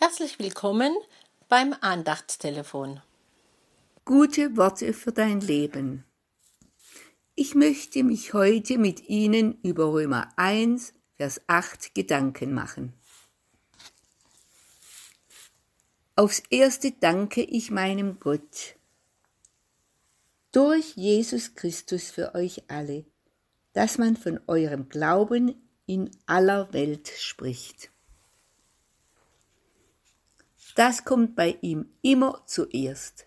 Herzlich willkommen beim Andachtstelefon. Gute Worte für dein Leben. Ich möchte mich heute mit Ihnen über Römer 1, Vers 8 Gedanken machen. Aufs erste danke ich meinem Gott durch Jesus Christus für euch alle, dass man von eurem Glauben in aller Welt spricht. Das kommt bei ihm immer zuerst.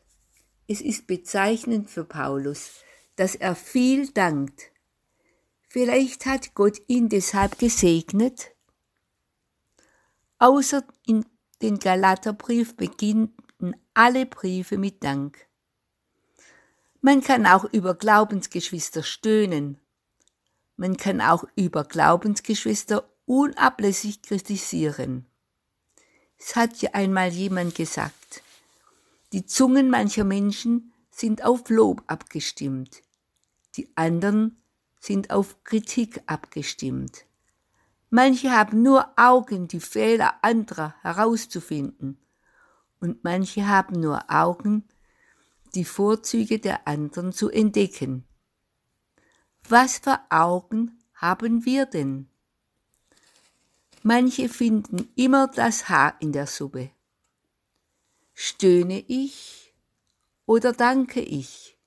Es ist bezeichnend für Paulus, dass er viel dankt. Vielleicht hat Gott ihn deshalb gesegnet. Außer in den Galaterbrief beginnen alle Briefe mit Dank. Man kann auch über Glaubensgeschwister stöhnen. Man kann auch über Glaubensgeschwister unablässig kritisieren. Es hat ja einmal jemand gesagt, die Zungen mancher Menschen sind auf Lob abgestimmt, die anderen sind auf Kritik abgestimmt. Manche haben nur Augen, die Fehler anderer herauszufinden, und manche haben nur Augen, die Vorzüge der anderen zu entdecken. Was für Augen haben wir denn? Manche finden immer das Haar in der Suppe. Stöhne ich oder danke ich?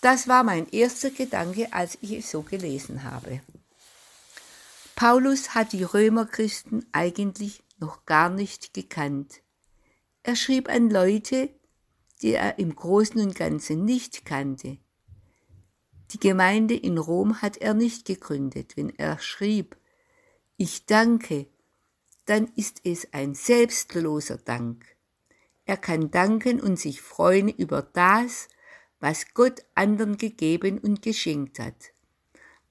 Das war mein erster Gedanke, als ich es so gelesen habe. Paulus hat die Römerchristen eigentlich noch gar nicht gekannt. Er schrieb an Leute, die er im Großen und Ganzen nicht kannte. Die Gemeinde in Rom hat er nicht gegründet, wenn er schrieb, ich danke, dann ist es ein selbstloser Dank. Er kann danken und sich freuen über das, was Gott anderen gegeben und geschenkt hat.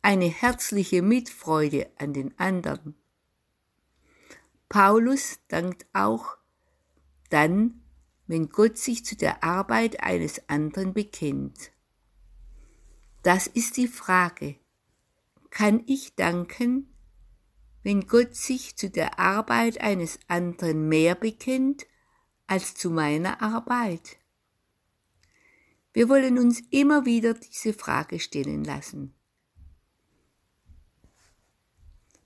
Eine herzliche Mitfreude an den anderen. Paulus dankt auch dann, wenn Gott sich zu der Arbeit eines anderen bekennt. Das ist die Frage. Kann ich danken, wenn Gott sich zu der Arbeit eines anderen mehr bekennt als zu meiner Arbeit? Wir wollen uns immer wieder diese Frage stellen lassen.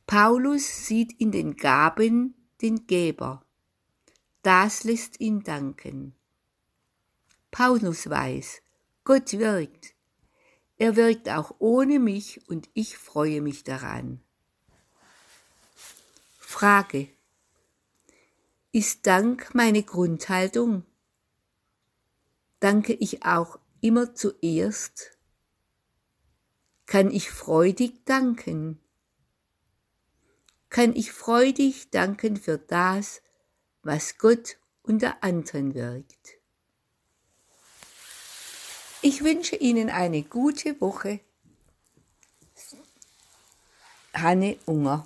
Paulus sieht in den Gaben den Geber. Das lässt ihn danken. Paulus weiß, Gott wirkt. Er wirkt auch ohne mich und ich freue mich daran. Frage. Ist Dank meine Grundhaltung? Danke ich auch immer zuerst? Kann ich freudig danken? Kann ich freudig danken für das, was Gott unter anderen wirkt? Ich wünsche Ihnen eine gute Woche. Hanne Unger